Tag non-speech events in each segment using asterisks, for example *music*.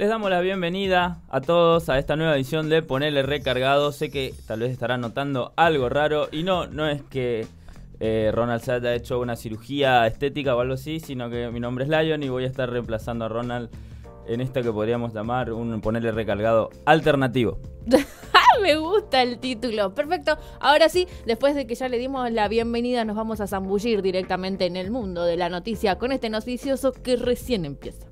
Les damos la bienvenida a todos a esta nueva edición de Ponerle Recargado. Sé que tal vez estarán notando algo raro y no, no es que eh, Ronald se haya hecho una cirugía estética o algo así, sino que mi nombre es Lion y voy a estar reemplazando a Ronald en esto que podríamos llamar un Ponerle Recargado alternativo. *laughs* Me gusta el título. Perfecto. Ahora sí, después de que ya le dimos la bienvenida, nos vamos a zambullir directamente en el mundo de la noticia con este noticioso que recién empieza.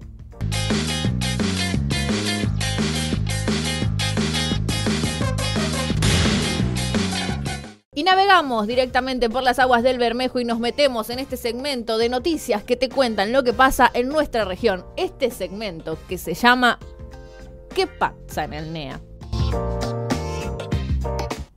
Y navegamos directamente por las aguas del Bermejo y nos metemos en este segmento de noticias que te cuentan lo que pasa en nuestra región. Este segmento que se llama ¿Qué pasa en el NEA?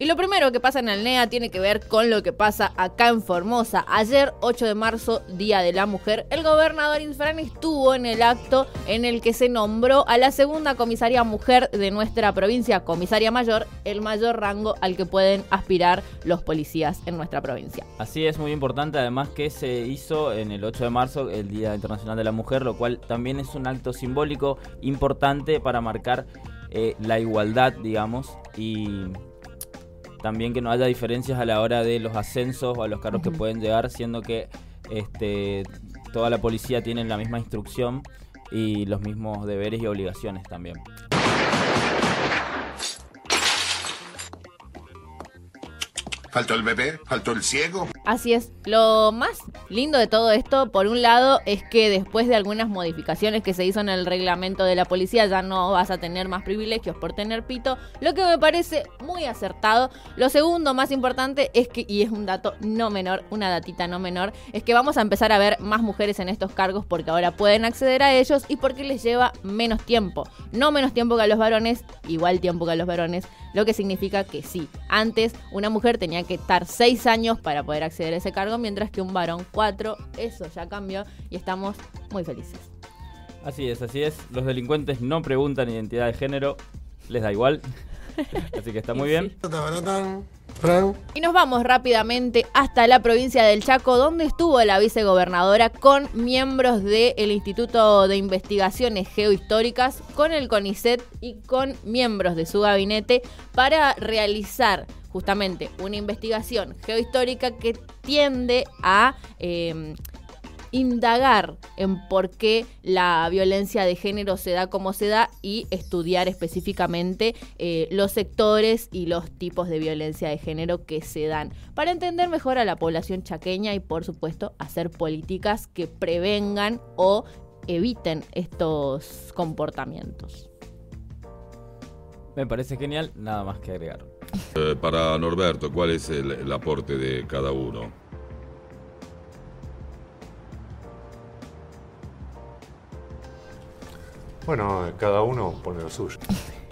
Y lo primero que pasa en el NEA tiene que ver con lo que pasa acá en Formosa. Ayer, 8 de marzo, Día de la Mujer, el gobernador Infran estuvo en el acto en el que se nombró a la segunda comisaria mujer de nuestra provincia, comisaria mayor, el mayor rango al que pueden aspirar los policías en nuestra provincia. Así es, muy importante, además que se hizo en el 8 de marzo, el Día Internacional de la Mujer, lo cual también es un acto simbólico importante para marcar eh, la igualdad, digamos, y también que no haya diferencias a la hora de los ascensos o a los cargos que pueden llegar, siendo que este, toda la policía tiene la misma instrucción y los mismos deberes y obligaciones también. Faltó el bebé, faltó el ciego. Así es. Lo más lindo de todo esto, por un lado, es que después de algunas modificaciones que se hizo en el reglamento de la policía, ya no vas a tener más privilegios por tener pito, lo que me parece muy acertado. Lo segundo, más importante, es que, y es un dato no menor, una datita no menor, es que vamos a empezar a ver más mujeres en estos cargos porque ahora pueden acceder a ellos y porque les lleva menos tiempo. No menos tiempo que a los varones, igual tiempo que a los varones, lo que significa que sí, antes una mujer tenía que estar seis años para poder acceder a ese cargo, mientras que un varón cuatro, eso ya cambió y estamos muy felices. Así es, así es. Los delincuentes no preguntan identidad de género, les da igual. *laughs* Así que está muy bien. Y nos vamos rápidamente hasta la provincia del Chaco, donde estuvo la vicegobernadora con miembros del Instituto de Investigaciones Geohistóricas, con el CONICET y con miembros de su gabinete para realizar justamente una investigación geohistórica que tiende a eh, indagar en por qué la violencia de género se da como se da y estudiar específicamente eh, los sectores y los tipos de violencia de género que se dan para entender mejor a la población chaqueña y por supuesto hacer políticas que prevengan o eviten estos comportamientos. Me parece genial, nada más que agregar. Eh, para Norberto, ¿cuál es el, el aporte de cada uno? Bueno, cada uno pone lo suyo.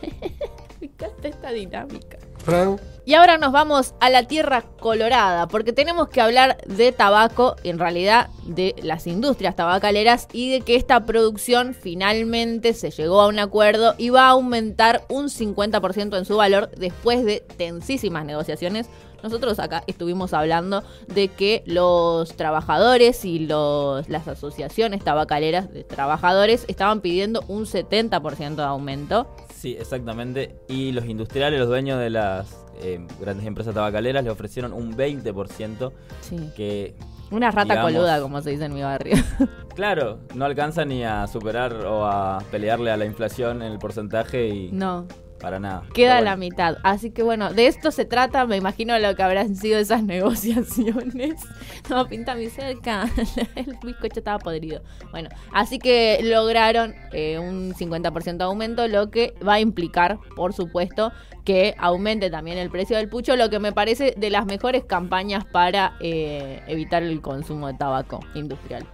*laughs* Me encanta esta dinámica. Fran, Y ahora nos vamos a la tierra colorada, porque tenemos que hablar de tabaco, en realidad de las industrias tabacaleras y de que esta producción finalmente se llegó a un acuerdo y va a aumentar un 50% en su valor después de tensísimas negociaciones. Nosotros acá estuvimos hablando de que los trabajadores y los, las asociaciones tabacaleras de trabajadores estaban pidiendo un 70% de aumento. Sí, exactamente. Y los industriales, los dueños de las eh, grandes empresas tabacaleras, le ofrecieron un 20%, Sí. que, Una rata Digamos- coluda, como se dice en mi barrio. *laughs* claro, no alcanza ni a superar o a pelearle a la inflación en el porcentaje y No, para nada. queda la mitad. Así que bueno, de esto se trata, me imagino lo que habrán sido esas *laughs* negociaciones. No, pinta mi cerca, *laughs* el bizcocho estaba podrido. Bueno, así que lograron eh, un 50% de aumento, lo que va a implicar, por supuesto, que aumente también el precio del pucho, lo que me parece de las mejores campañas para eh, evitar el consumo de tabaco industrial.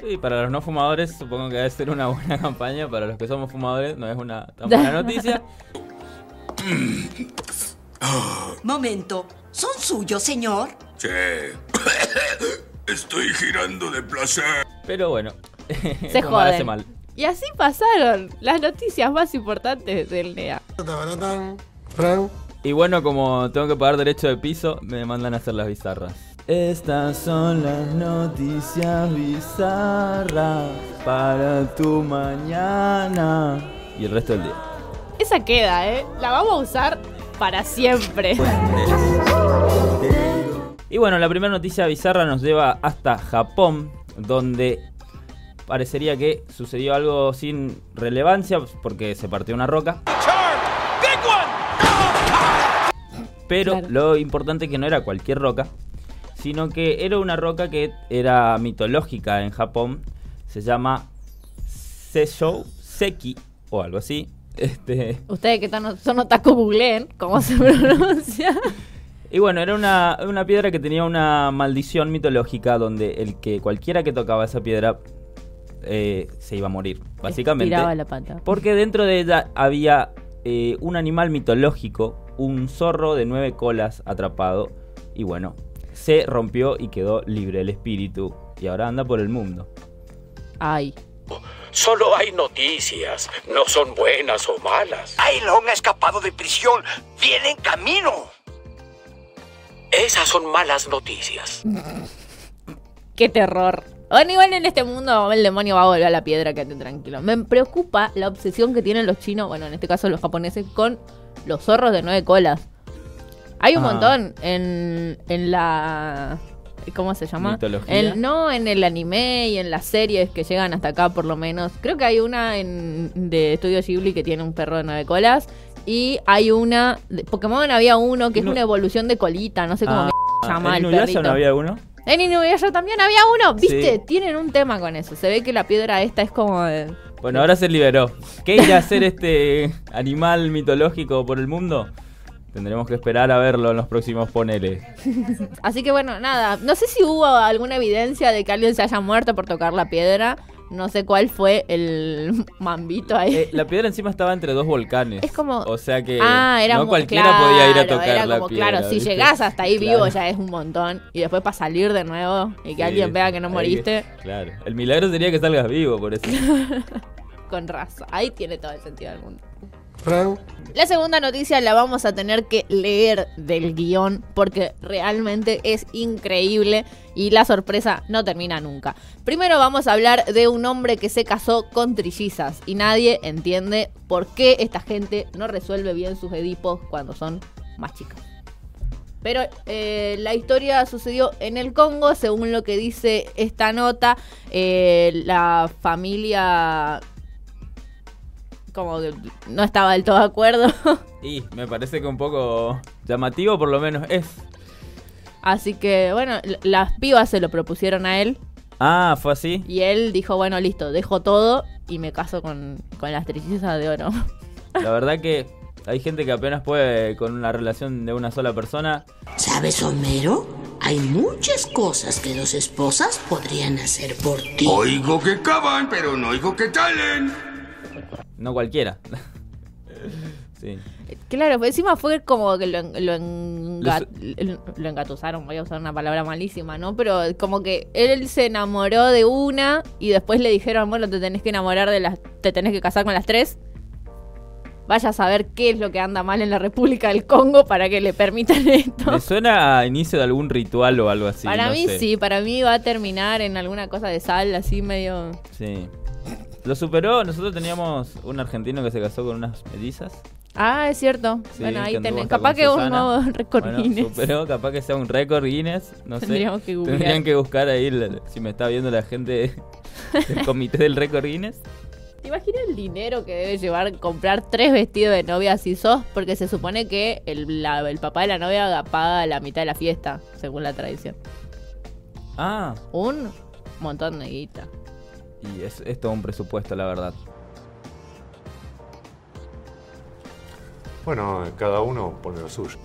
Sí, para los no fumadores supongo que debe ser una buena *laughs* campaña. Para los que somos fumadores no es una tan buena noticia. Momento. ¿Son suyos, señor? Sí. *coughs* Estoy girando de placer. Pero bueno, Se no joden. mal. Y así pasaron las noticias más importantes del NEA. Fran, Y bueno, como tengo que pagar derecho de piso, me mandan a hacer las bizarras. Estas son las noticias bizarras para tu mañana. y el resto del día. Esa queda, ¿eh? La vamos a usar para siempre. Y bueno, la primera noticia bizarra nos lleva hasta Japón, donde parecería que sucedió algo sin relevancia porque se partió una roca. Pero lo importante es que no era cualquier roca, sino que era una roca que era mitológica en Japón. Se llama Seishou Seki o algo así. Este... Ustedes que son otaku googleen cómo se pronuncia. *laughs* Y bueno, era una, una, piedra que tenía una maldición mitológica donde el que cualquiera que tocaba esa piedra eh, se iba a morir, básicamente. la pata. Porque dentro de ella había eh, un animal mitológico, un zorro de nueve colas atrapado. Y bueno, se rompió y quedó libre el espíritu. Y ahora anda por el mundo. Ay. Solo hay noticias, no son buenas o malas. Ailon ha escapado de prisión, viene en camino. Esas son malas noticias. Qué terror. Bueno, igual en este mundo el demonio va a volver a la piedra, quédate tranquilo. Me preocupa la obsesión que tienen los chinos, bueno, en este caso los japoneses, con los zorros de nueve colas. Hay un ah. montón en, en la... ¿Cómo se llama? no, en el anime y en las series que llegan hasta acá por lo menos. Creo que hay una en, de Estudio Ghibli que tiene un perro de nueve colas. Y hay una... De Pokémon había uno que es una evolución de colita, no sé cómo ah, se llama el perrito. no había uno? En Inuyasha también había uno, ¿viste? Tienen un tema con eso. Se ve que la piedra esta es como Bueno, ahora se liberó. ¿Qué irá a hacer este animal mitológico por el mundo? Tendremos que esperar a verlo en los próximos poneles. *laughs* Así que bueno, nada. No sé si hubo alguna evidencia de que alguien se haya muerto por tocar la piedra. No sé cuál fue el *laughs* mambito ahí. Eh, la piedra encima estaba entre dos volcanes. Es como. O sea que ah, no cualquiera podía ir a tocar era la como, piedra. Claro, si llegás hasta ahí vivo ya es un montón. Y después para salir de nuevo y que alguien vea que no moriste. claro. El milagro sería que salgas vivo, por eso. *laughs* Con razón. Ahí tiene todo el sentido del mundo. La segunda noticia la vamos a tener que leer del guion porque realmente es increíble y la sorpresa no termina nunca. Primero vamos a hablar de un hombre que se casó con trillizas y nadie entiende por qué esta gente no resuelve bien sus edipos cuando son más chicas. Pero eh, la historia sucedió en el Congo, según lo que dice esta nota. Eh, la familia como que no estaba del todo de acuerdo. *laughs* Y me parece que un poco llamativo por lo menos es. Así que bueno, las pibas se lo propusieron a él. Ah, fue así. Y él dijo, bueno, listo, dejo todo y me caso con, con las trillizas de oro. *laughs* La verdad que hay gente que apenas puede con una relación de una sola persona. ¿Sabes, Homero? Hay muchas cosas que dos esposas podrían hacer por ti. Oigo que cavan, pero no oigo que talen. No cualquiera. *laughs* sí. Claro, pues encima fue como que lo, lo, engatusaron, voy a usar una palabra malísima, ¿no? Pero como que él se enamoró de una y después le dijeron, bueno, te tenés que enamorar de las, te tenés que casar con las tres. Vaya a saber qué es lo que anda mal en la República del Congo para que le permitan *laughs* esto. Me suena a inicio de algún ritual o algo así. Para mí sí, para mí va a terminar en alguna cosa de sal, así medio... Sí. Lo superó, nosotros teníamos un argentino que se casó con unas mellizas. Ah, es cierto. bueno, ahí tenés. Capaz que un nuevo récord bueno, Guinness. Superó, capaz que sea un récord Guinness. No Tendríamos sé. Que Tendrían que buscar ahí si me está viendo la gente del *laughs* comité del récord Guinness. ¿Te imaginas el dinero que debe llevar comprar tres vestidos de novia si sos? Porque se supone que el, el papá de la novia paga la mitad de la fiesta, según la tradición. Ah. Un montón de guita. Y es, es todo un presupuesto, la verdad. Bueno, cada uno pone lo suyo.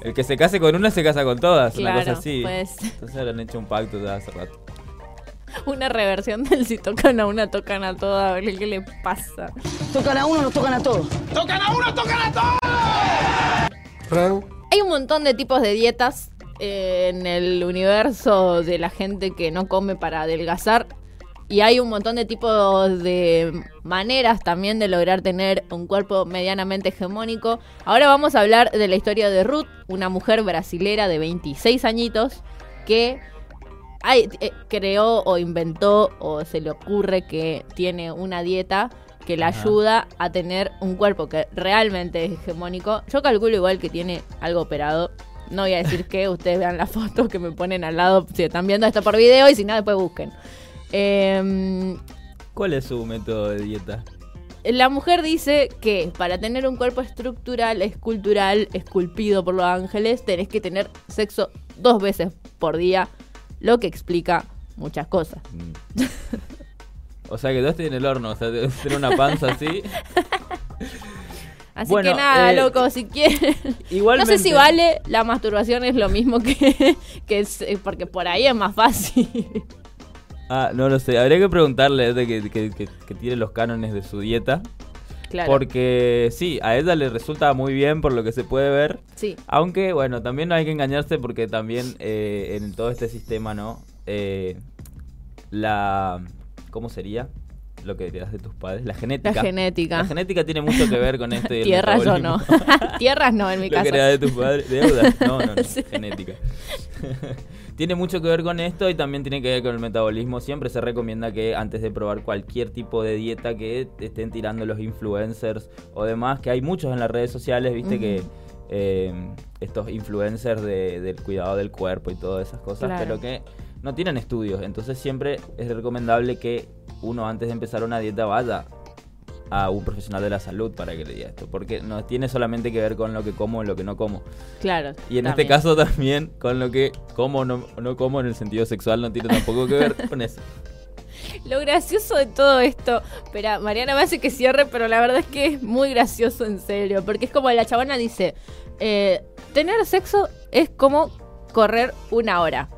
El que se case con una se casa con todas, una cosa así. Pues. Entonces han hecho un pacto de hace rato. Una reversión del si tocan a una, tocan a todas, a ver qué le pasa. Tocan a uno, nos tocan a todos. ¡Tocan a uno, tocan a todos! Hay un montón de tipos de dietas en el universo de la gente que no come para adelgazar y hay un montón de tipos de maneras también de lograr tener un cuerpo medianamente hegemónico. Ahora vamos a hablar de la historia de Ruth, una mujer brasilera de 26 añitos que eh, creó o inventó o se le ocurre que tiene una dieta que la ayuda a tener un cuerpo que realmente es hegemónico. Yo calculo igual que tiene algo operado. No voy a decir que ustedes vean la foto que me ponen al lado si están viendo esto por video y si no, después busquen. Em, ¿Cuál es su método de dieta? La mujer dice que para tener un cuerpo estructural, escultural, esculpido por los ángeles, tenés que tener sexo dos veces por día, lo que explica muchas cosas. Mm. o sea que dos en el horno, o sea, tener una panza así. *laughs* Así que nada, eh, loco, si quieren. No sé si vale la masturbación es lo mismo que, *laughs* que es, eh, porque por ahí es más fácil. Ah, no lo sé. Habría que preguntarle de que, que, tiene los cánones de su dieta. Claro. Porque sí, a ella le resulta muy bien por lo que se puede ver. Sí. Aunque, bueno, también no hay que engañarse porque también eh, en todo este sistema, ¿no? Eh, la... ¿Cómo sería? Lo que heredas de tus padres, la genética. La genética. La genética tiene mucho que ver con *laughs* esto. Tierras yo no. *laughs* Tierras no, en mi caso. Lo que de tus padres, deudas. No, no, no. *laughs* Genética tiene mucho que ver con esto y también tiene que ver con el metabolismo. Siempre se recomienda que antes de probar cualquier tipo de dieta que estén tirando los influencers o demás, que hay muchos en las redes sociales, viste que eh, estos influencers del cuidado del cuerpo y todas esas cosas, pero que no tienen estudios. Entonces siempre es recomendable que uno antes de empezar una dieta vaya a un profesional de la salud para que le diga esto, porque no tiene solamente que ver con lo que como y lo que no como. Claro. Y en este caso también con lo que como o no, no como en el sentido sexual no tiene tampoco que ver con eso. *laughs* Lo gracioso de todo esto, espera, Mariana me hace que cierre, pero la verdad es que es muy gracioso en serio, porque es como la chabona dice, eh, tener sexo es como correr una hora.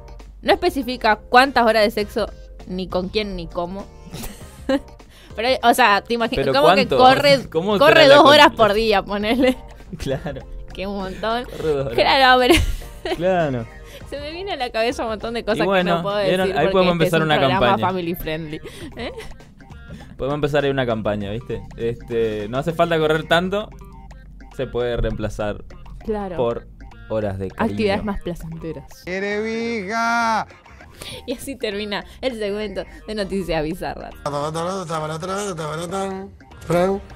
No especifica cuántas horas de sexo, ni con quién, ni cómo. *laughs* Pero, o sea, te imaginas, como que corre, *laughs* corre dos horas por día, ponele. *laughs* Claro. Que un montón. Claro, pero. *laughs* Claro. Se me viene a la cabeza un montón de cosas que no puedo decir. Ahí podemos empezar es un una campaña. family friendly. ¿eh? Podemos empezar ahí una campaña, ¿viste? Este, no hace falta correr tanto, se puede reemplazar por horas de cariño. Actividades más placenteras. *laughs* Y así termina el segmento de noticias bizarras.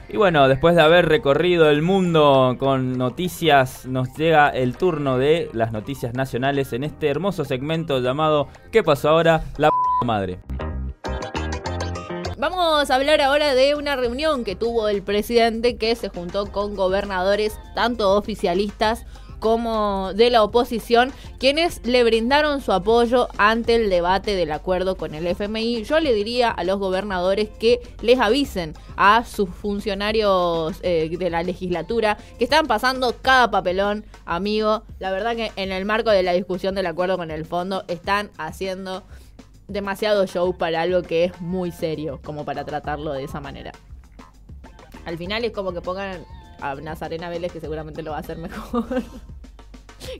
Y bueno, después de haber recorrido el mundo con noticias, nos llega el turno de las noticias nacionales en este hermoso segmento llamado ¿Qué pasó ahora? La madre. Vamos a hablar ahora de una reunión que tuvo el presidente que se juntó con gobernadores, tanto oficialistas como de la oposición, quienes le brindaron su apoyo ante el debate del acuerdo con el FMI. Yo le diría a los gobernadores que les avisen a sus funcionarios eh, de la legislatura que están pasando cada papelón, amigo. La verdad que en el marco de la discusión del acuerdo con el fondo están haciendo demasiado show para algo que es muy serio, como para tratarlo de esa manera. Al final es como que pongan a Nazarena Vélez, que seguramente lo va a hacer mejor.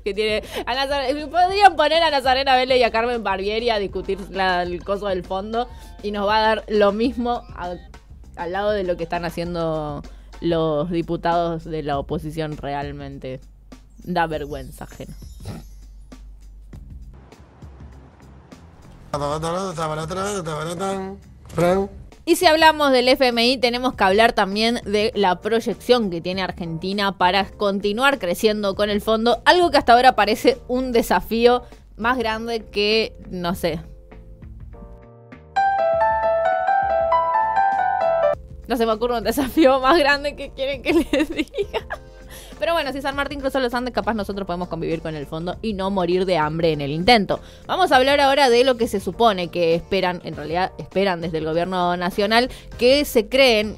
que tiene. A podrían poner a Nazarena Vélez y a Carmen Barbieri a discutir el coso del fondo y nos va a dar lo mismo al lado de lo que están haciendo los diputados de la oposición realmente. Da vergüenza ajena. Y si hablamos del FMI, tenemos que hablar también de la proyección que tiene Argentina para continuar creciendo con el fondo, algo que hasta ahora parece un desafío más grande que, no sé. No se me ocurre un desafío más grande que quieren que les diga. Pero bueno, si San Martín cruzó los Andes, capaz nosotros podemos convivir con el fondo y no morir de hambre en el intento. Vamos a hablar ahora de lo que se supone que esperan, en realidad esperan desde el gobierno nacional, que se creen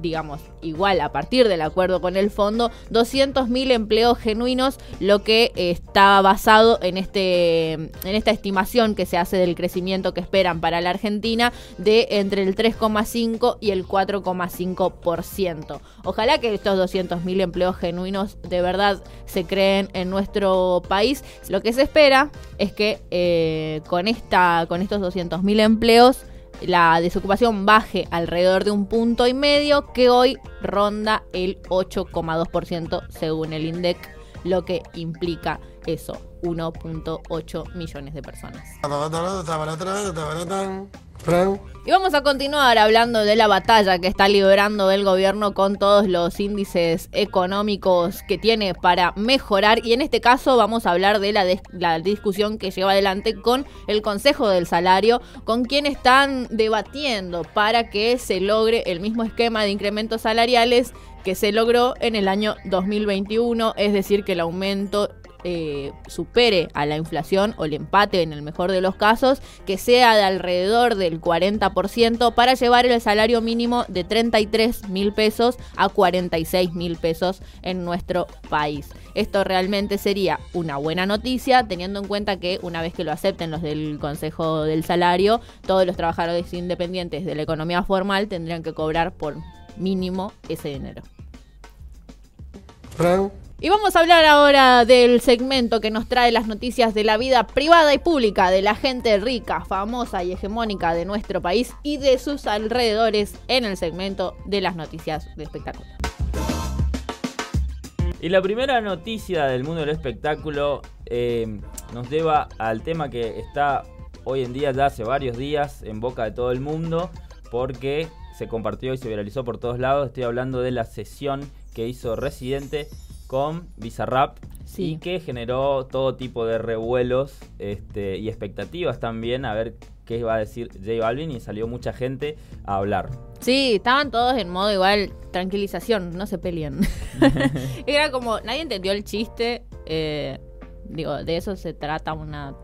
digamos, igual a partir del acuerdo con el fondo, 200.000 empleos genuinos, lo que está basado en, este, en esta estimación que se hace del crecimiento que esperan para la Argentina de entre el 3,5 y el 4,5%. Ojalá que estos 200.000 empleos genuinos de verdad se creen en nuestro país. Lo que se espera es que eh, con, esta, con estos 200.000 empleos la desocupación baje alrededor de un punto y medio, que hoy ronda el 8,2% según el INDEC, lo que implica eso, 1.8 millones de personas. Y vamos a continuar hablando de la batalla que está librando el gobierno con todos los índices económicos que tiene para mejorar. Y en este caso vamos a hablar de la, discusión que lleva adelante con el Consejo del Salario, con quien están debatiendo para que se logre el mismo esquema de incrementos salariales que se logró en el año 2021, es decir, que el aumento eh, supere a la inflación o el empate en el mejor de los casos, que sea de alrededor del 40% para llevar el salario mínimo de 33 mil pesos a 46 mil pesos en nuestro país. Esto realmente sería una buena noticia, teniendo en cuenta que una vez que lo acepten los del Consejo del Salario, todos los trabajadores independientes de la economía formal tendrían que cobrar por mínimo ese dinero. Y vamos a hablar ahora del segmento que nos trae las noticias de la vida privada y pública de la gente rica, famosa y hegemónica de nuestro país y de sus alrededores en el segmento de las noticias de espectáculo. Y la primera noticia del mundo del espectáculo eh, nos lleva al tema que está hoy en día, ya hace varios días, en boca de todo el mundo, porque se compartió y se viralizó por todos lados. Estoy hablando de la sesión que hizo Residente con Bizarrap y que generó todo tipo de revuelos este, y expectativas también a ver qué iba a decir J Balvin y salió mucha gente a hablar. Sí, estaban todos en modo igual tranquilización, no se peleen. *laughs* *laughs* Era como, nadie entendió el chiste, eh, digo, de eso se trata una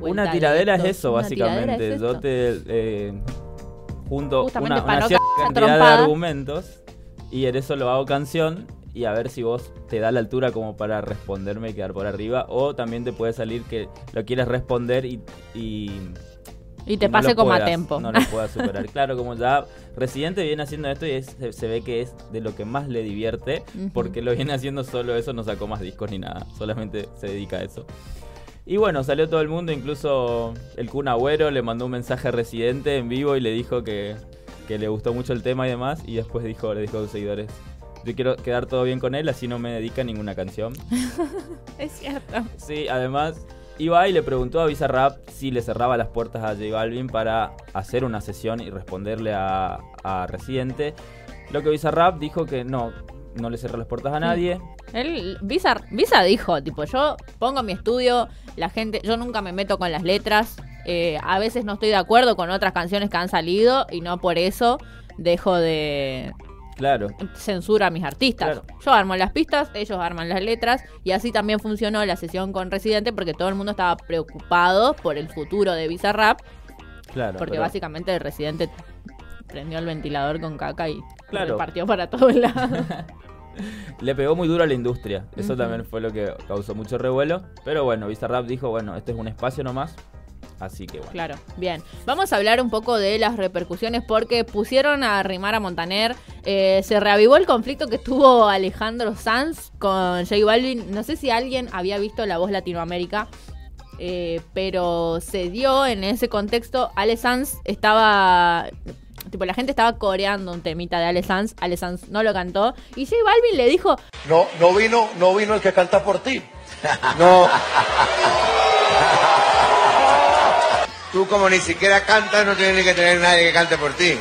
Una tiradera es eso, básicamente. Yo te eh, junto una, una cierta cantidad de argumentos y en eso lo hago canción y a ver si vos te da la altura como para responderme y quedar por arriba. O también te puede salir que lo quieres responder y... y te pase como a tiempo. No lo *laughs* puedas superar. claro, como ya Residente viene haciendo esto y se, ve que es de lo que más le divierte, porque lo viene haciendo solo eso, no sacó más discos ni nada, solamente se dedica a eso. Y bueno, salió todo el mundo, incluso el Kun Agüero le mandó un mensaje a Residente en vivo y le dijo que, que le gustó mucho el tema y demás, y después dijo, le dijo a sus seguidores, yo quiero quedar todo bien con él, así no me dedica ninguna canción. *laughs* es cierto. Sí, además iba y le preguntó a Bizarrap si le cerraba las puertas a J Balvin para hacer una sesión y responderle a, Residente. Lo que Bizarrap dijo que no, no le cerró las puertas a nadie. Él, Visa, Visa dijo, tipo, yo pongo mi estudio, la gente, yo nunca me meto con las letras, eh, a veces no estoy de acuerdo con otras canciones que han salido y no por eso dejo de, Claro. Censura a mis artistas. Yo armo las pistas, ellos arman las letras y así también funcionó la sesión con Residente porque todo el mundo estaba preocupado por el futuro de Bizarrap. Claro. Porque básicamente el Residente prendió el ventilador con caca y claro. partió para todos lados. *laughs* Le pegó muy duro a la industria. Eso también fue lo que causó mucho revuelo. Pero bueno, Bizarrap dijo, bueno, este es un espacio nomás. Así que bueno. Claro, bien. Vamos a hablar un poco de las repercusiones porque pusieron a rimar a Montaner. Eh, se reavivó el conflicto que tuvo Alejandro Sanz con J Balvin. No sé si alguien había visto La Voz Latinoamérica. Eh, pero se dio en ese contexto. Ale Sanz estaba tipo la gente estaba coreando un temita de Ale Sanz, Ale Sanz no lo cantó y J Balvin le dijo, "No, no vino, no vino el que canta por ti." No. *laughs* Tú como ni siquiera cantas, no tienes ni que tener nadie que cante por ti.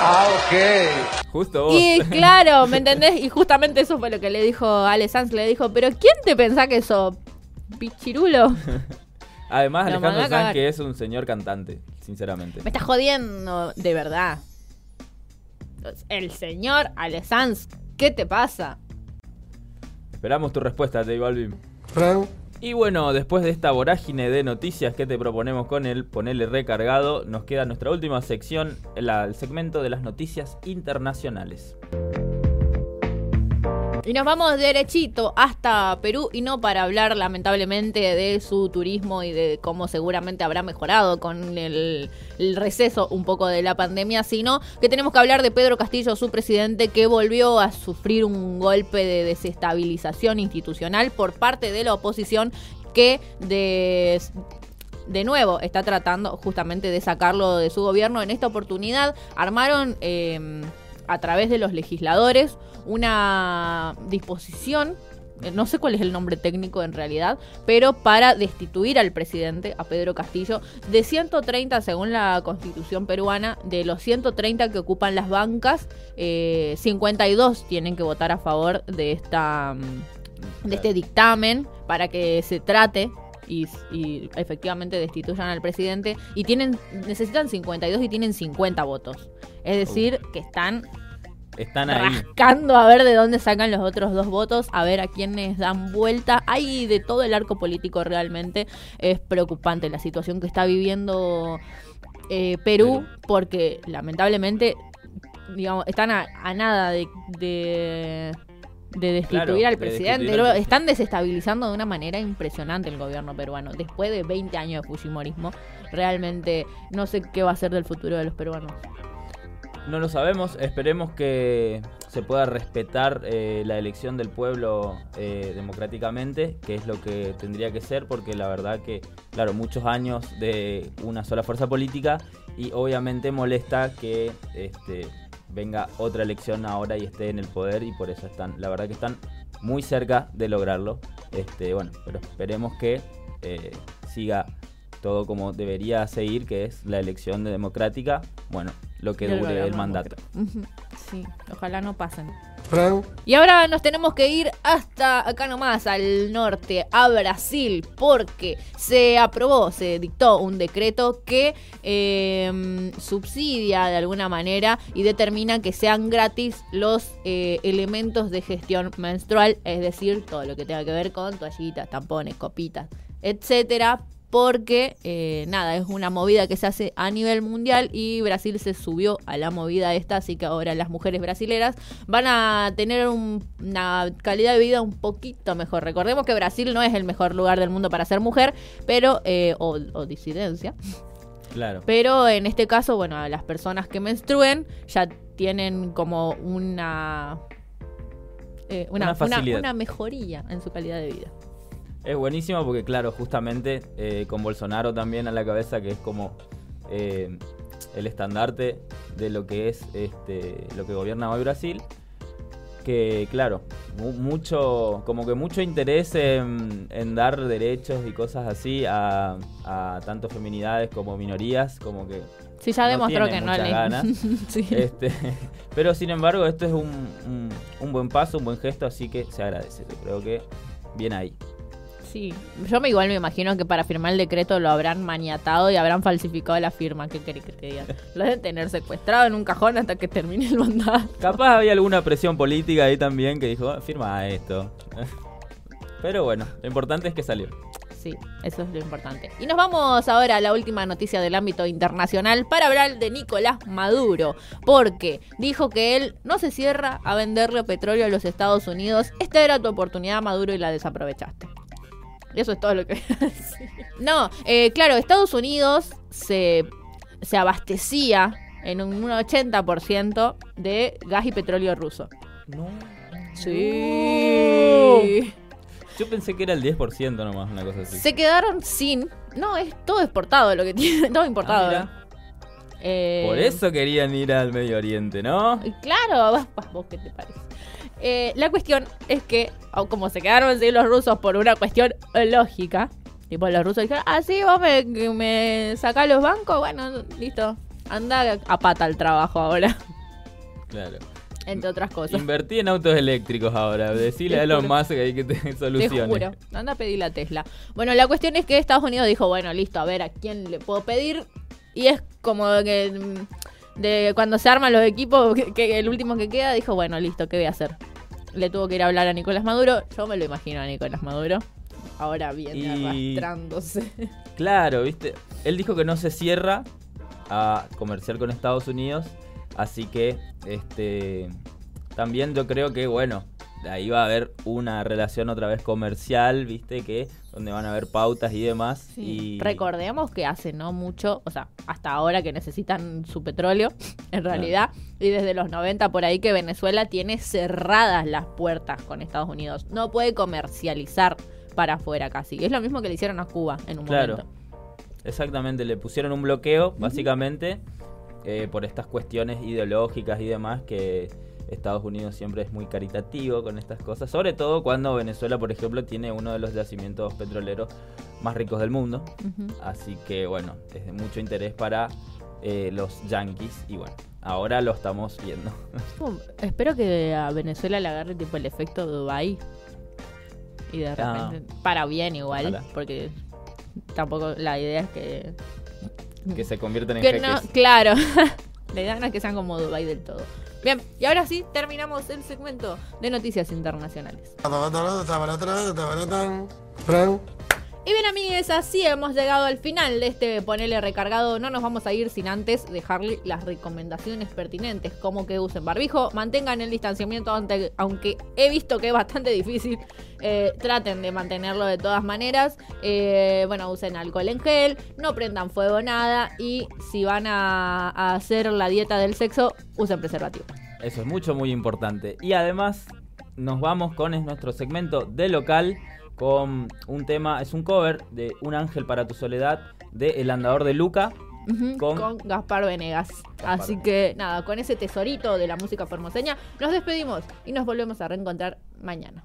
Ah, ok. Justo vos. Y *laughs* claro, ¿me entendés? Y justamente eso fue lo que le dijo Ale Sanz. Le dijo, pero ¿quién te pensá que sos? ¿Pichirulo? Además, Alejandro Sanz que es un señor cantante, sinceramente. Me estás jodiendo, de verdad. El señor Ale Sanz, ¿qué te pasa? Esperamos tu respuesta, J Balvin. Y bueno, después de esta vorágine de noticias que te proponemos con el ponerle recargado, nos queda nuestra última sección, el segmento de las noticias internacionales. Y nos vamos derechito hasta Perú y no para hablar lamentablemente de su turismo y de cómo seguramente habrá mejorado con el, receso un poco de la pandemia, sino que tenemos que hablar de Pedro Castillo, su presidente, que volvió a sufrir un golpe de desestabilización institucional por parte de la oposición que de de nuevo está tratando justamente de sacarlo de su gobierno. En esta oportunidad armaron eh, a través de los legisladores una disposición eh, no sé cuál es el nombre técnico en realidad, pero para destituir al presidente, a Pedro Castillo, de 130, según la constitución peruana, de los 130 que ocupan las bancas, 52 eh, tienen que votar a favor de esta de este dictamen para que se trate y, efectivamente destituyan al presidente y tienen necesitan 52 y tienen 50 votos. Es decir, que están están ahí. rascando a ver de dónde sacan los otros dos votos, a ver a quiénes dan vuelta. Hay de todo el arco político realmente. Es preocupante la situación que está viviendo eh, Perú, porque lamentablemente, digamos, están a, nada de, de destituir al presidente. Están desestabilizando de una manera impresionante el gobierno peruano. Después de 20 años de Fujimorismo, realmente no sé qué va a ser del futuro de los peruanos. No lo sabemos, esperemos que se pueda respetar eh, la elección del pueblo eh, democráticamente, que es lo que tendría que ser, porque la verdad que, claro, muchos años de una sola fuerza política y obviamente molesta que este, venga otra elección ahora y esté en el poder y por eso están, la verdad que están muy cerca de lograrlo. Este, bueno, pero esperemos que eh, siga todo como debería seguir, que es la elección democrática. Bueno, lo que dure el mandato. Sí, ojalá no pasen. Y ahora nos tenemos que ir hasta acá nomás, al norte, a Brasil, porque se aprobó, se dictó un decreto que em, subsidia de alguna manera y determina que sean gratis los eh, elementos de gestión menstrual, es decir, todo lo que tenga que ver con toallitas, tampones, copitas, etcétera, porque eh, nada, es una movida que se hace a nivel mundial y Brasil se subió a la movida esta, así que ahora las mujeres brasileras van a tener una calidad de vida un poquito mejor. Recordemos que Brasil no es el mejor lugar del mundo para ser mujer, pero eh, o, disidencia. Claro. Pero en este caso, bueno, las personas que menstruen ya tienen como una, eh, una, una mejoría en su calidad de vida. Es buenísimo porque, claro, justamente eh, con Bolsonaro también a la cabeza, que es como eh, el estandarte de lo que es este, lo que gobierna hoy Brasil. Que, claro, mucho, como que mucho interés en, dar derechos y cosas así a, tanto feminidades como minorías, como que Sí, ya demostró que no le ganas. *laughs* este, pero sin embargo, esto es un, un, buen paso, un buen gesto, así que se agradece. Creo que bien ahí. Sí, yo me igual me imagino que para firmar el decreto lo habrán maniatado y habrán falsificado la firma. ¿Qué querés que te diga? Lo deben tener secuestrado en un cajón hasta que termine el mandato. Capaz había alguna presión política ahí también que dijo, ah, firma esto. *laughs* Pero bueno, lo importante es que salió. Sí, eso es lo importante. Y nos vamos ahora a la última noticia del ámbito internacional para hablar de Nicolás Maduro, porque dijo que él no se cierra a venderle petróleo a los Estados Unidos. Esta era tu oportunidad, Maduro, y la desaprovechaste. Eso es todo lo que No, eh, claro, Estados Unidos se, se abastecía en un 80% de gas y petróleo ruso. No. Sí. Yo pensé que era el 10% nomás, una cosa así. Se quedaron sin. No, es todo exportado lo que tiene. *laughs* Todo importado. Ah, eh, Por eso querían ir al Medio Oriente, ¿no? Claro, vos qué te parece. Eh, la cuestión es que, como se quedaron sin los rusos por una cuestión lógica, tipo los rusos dijeron, ah, sí, vos me, me sacás los bancos, bueno, listo, anda a pata el trabajo ahora. Claro. Entre otras cosas. Invertí en autos eléctricos ahora. Decirle a los más que hay que tener soluciones. Te *laughs* juro. Anda a pedir la Tesla. Bueno, la cuestión es que Estados Unidos dijo, bueno, listo, a ver a quién le puedo pedir. Y es como que mm, de cuando se arman los equipos, que el último que queda dijo, bueno, listo, ¿qué voy a hacer? le tuvo que ir a hablar a Nicolás Maduro. Yo me lo imagino a Nicolás Maduro. Ahora viene arrastrándose. Claro, viste. Él dijo que no se cierra a comerciar con Estados Unidos. Así que, este. También yo creo que, bueno, ahí va a haber una relación otra vez comercial, viste, que donde van a haber pautas y demás. Y... Recordemos que hace no mucho, o sea, hasta ahora que necesitan su petróleo, *laughs* en realidad, y desde los 90 por ahí que Venezuela tiene cerradas las puertas con Estados Unidos. No puede comercializar para afuera casi. Es lo mismo que le hicieron a Cuba en un claro. Exactamente, le pusieron un bloqueo, básicamente, eh, por estas cuestiones ideológicas y demás que Estados Unidos siempre es muy caritativo con estas cosas, sobre todo cuando Venezuela, por ejemplo, tiene uno de los yacimientos petroleros más ricos del mundo. Así que bueno, es de mucho interés para eh, los yankees y bueno, ahora lo estamos viendo. *laughs* espero que a Venezuela le agarre tipo el efecto Dubai y de ah. repente para bien igual, porque tampoco la idea es que que se conviertan en que No, claro. *laughs* la idea no es que sean como Dubai del todo. Bien, y ahora sí terminamos el segmento de noticias internacionales. Y bien, amigues, así hemos llegado al final de este Ponele Recargado. No nos vamos a ir sin antes dejarle las recomendaciones pertinentes, como que usen barbijo, mantengan el distanciamiento, aunque he visto que es bastante difícil. Eh, traten de mantenerlo de todas maneras. Eh, bueno, usen alcohol en gel, no prendan fuego nada y si van a hacer la dieta del sexo, usen preservativo. Eso es mucho, muy importante. Y además, nos vamos con nuestro segmento de local con un tema, es un cover de Un ángel para tu soledad de El andador de Luca. con, Gaspar Venegas. Así que nada, con ese tesorito de la música formoseña, nos despedimos y nos volvemos a reencontrar mañana.